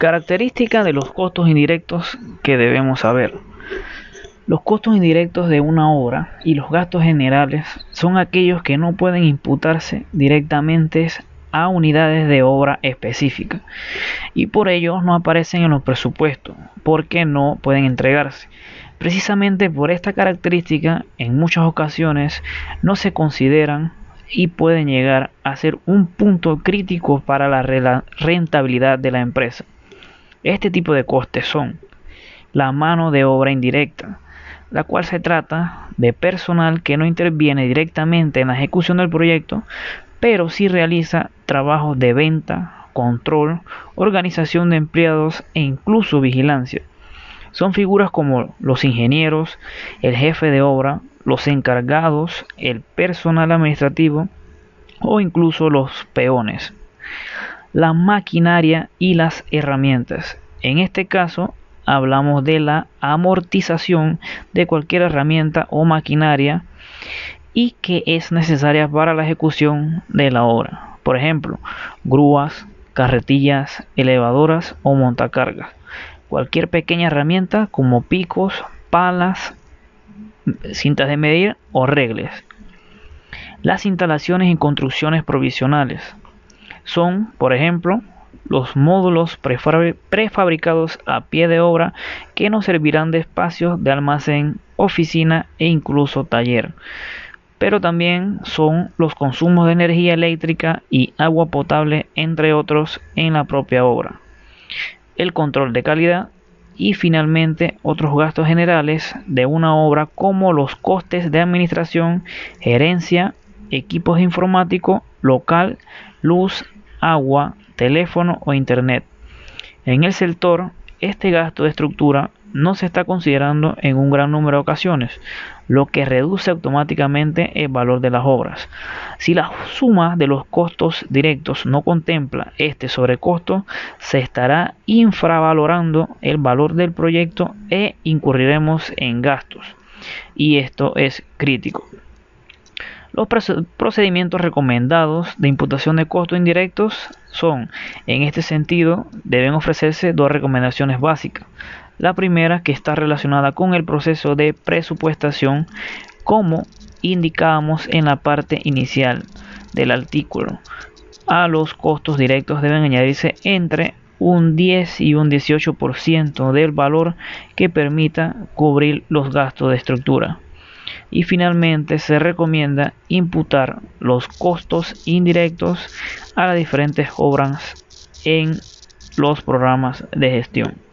Características de los costos indirectos que debemos saber. Los costos indirectos de una obra y los gastos generales son aquellos que no pueden imputarse directamente a unidades de obra específica y por ello no aparecen en los presupuestos porque no pueden entregarse. Precisamente por esta característica, en muchas ocasiones no se consideran y pueden llegar a ser un punto crítico para la rentabilidad de la empresa. Este tipo de costes son la mano de obra indirecta, la cual se trata de personal que no interviene directamente en la ejecución del proyecto, pero sí realiza trabajos de venta, control, organización de empleados e incluso vigilancia. Son figuras como los ingenieros, el jefe de obra, los encargados, el personal administrativo o incluso los peones. La maquinaria y las herramientas. En este caso hablamos de la amortización de cualquier herramienta o maquinaria y que es necesaria para la ejecución de la obra. Por ejemplo, grúas, carretillas, elevadoras o montacargas cualquier pequeña herramienta como picos, palas, cintas de medir o regles. Las instalaciones y construcciones provisionales son, por ejemplo, los módulos prefabricados a pie de obra que nos servirán de espacios de almacén, oficina e incluso taller. Pero también son los consumos de energía eléctrica y agua potable, entre otros, en la propia obra el control de calidad y finalmente otros gastos generales de una obra como los costes de administración, gerencia, equipos informáticos, local, luz, agua, teléfono o internet. En el sector, este gasto de estructura no se está considerando en un gran número de ocasiones, lo que reduce automáticamente el valor de las obras. Si la suma de los costos directos no contempla este sobrecosto, se estará infravalorando el valor del proyecto e incurriremos en gastos. Y esto es crítico. Los procedimientos recomendados de imputación de costos indirectos son, en este sentido, deben ofrecerse dos recomendaciones básicas. La primera que está relacionada con el proceso de presupuestación como indicábamos en la parte inicial del artículo. A los costos directos deben añadirse entre un 10 y un 18% del valor que permita cubrir los gastos de estructura. Y finalmente se recomienda imputar los costos indirectos a las diferentes obras en los programas de gestión.